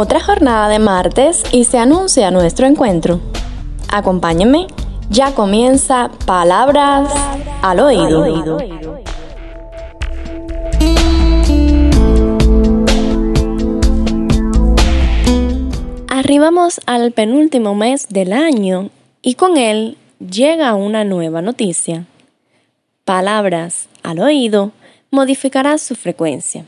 Otra jornada de martes y se anuncia nuestro encuentro. Acompáñenme, ya comienza Palabras al oído. Arribamos al penúltimo mes del año y con él llega una nueva noticia. Palabras al oído modificará su frecuencia.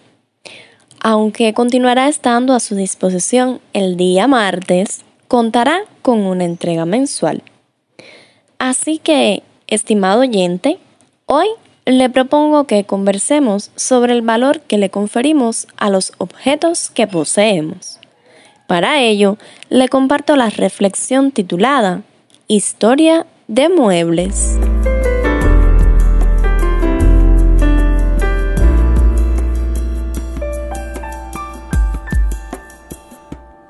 Aunque continuará estando a su disposición el día martes, contará con una entrega mensual. Así que, estimado oyente, hoy le propongo que conversemos sobre el valor que le conferimos a los objetos que poseemos. Para ello, le comparto la reflexión titulada Historia de muebles.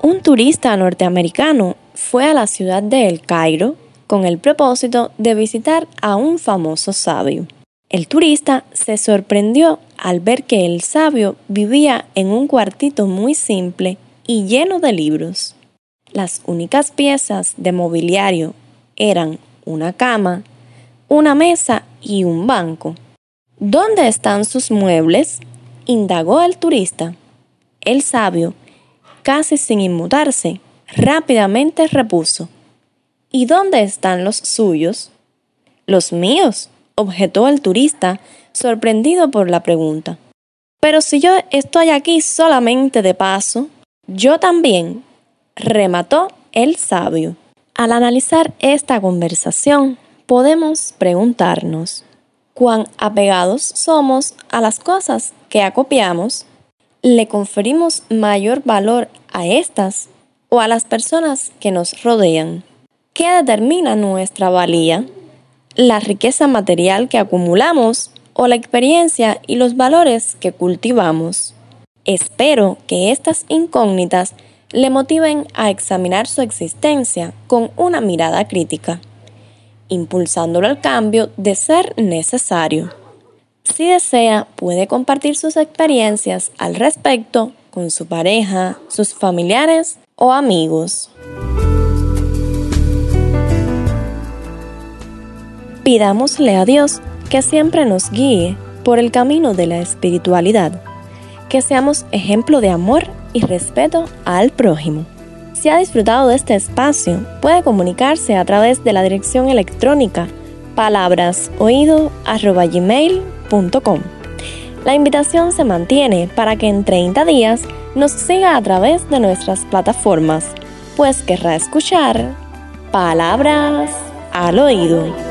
Un turista norteamericano fue a la ciudad de El Cairo con el propósito de visitar a un famoso sabio. El turista se sorprendió al ver que el sabio vivía en un cuartito muy simple y lleno de libros. Las únicas piezas de mobiliario eran una cama, una mesa y un banco. ¿Dónde están sus muebles? indagó el turista. El sabio, casi sin inmutarse, rápidamente repuso. ¿Y dónde están los suyos? Los míos, objetó el turista, sorprendido por la pregunta. Pero si yo estoy aquí solamente de paso, yo también, remató el sabio. Al analizar esta conversación, podemos preguntarnos, ¿cuán apegados somos a las cosas que acopiamos? ¿Le conferimos mayor valor a estas o a las personas que nos rodean? ¿Qué determina nuestra valía? ¿La riqueza material que acumulamos o la experiencia y los valores que cultivamos? Espero que estas incógnitas le motiven a examinar su existencia con una mirada crítica, impulsándolo al cambio de ser necesario. Si desea, puede compartir sus experiencias al respecto con su pareja, sus familiares o amigos. Pidámosle a Dios que siempre nos guíe por el camino de la espiritualidad, que seamos ejemplo de amor y respeto al prójimo. Si ha disfrutado de este espacio, puede comunicarse a través de la dirección electrónica palabrasoído.gmail.com. La invitación se mantiene para que en 30 días nos siga a través de nuestras plataformas, pues querrá escuchar palabras al oído.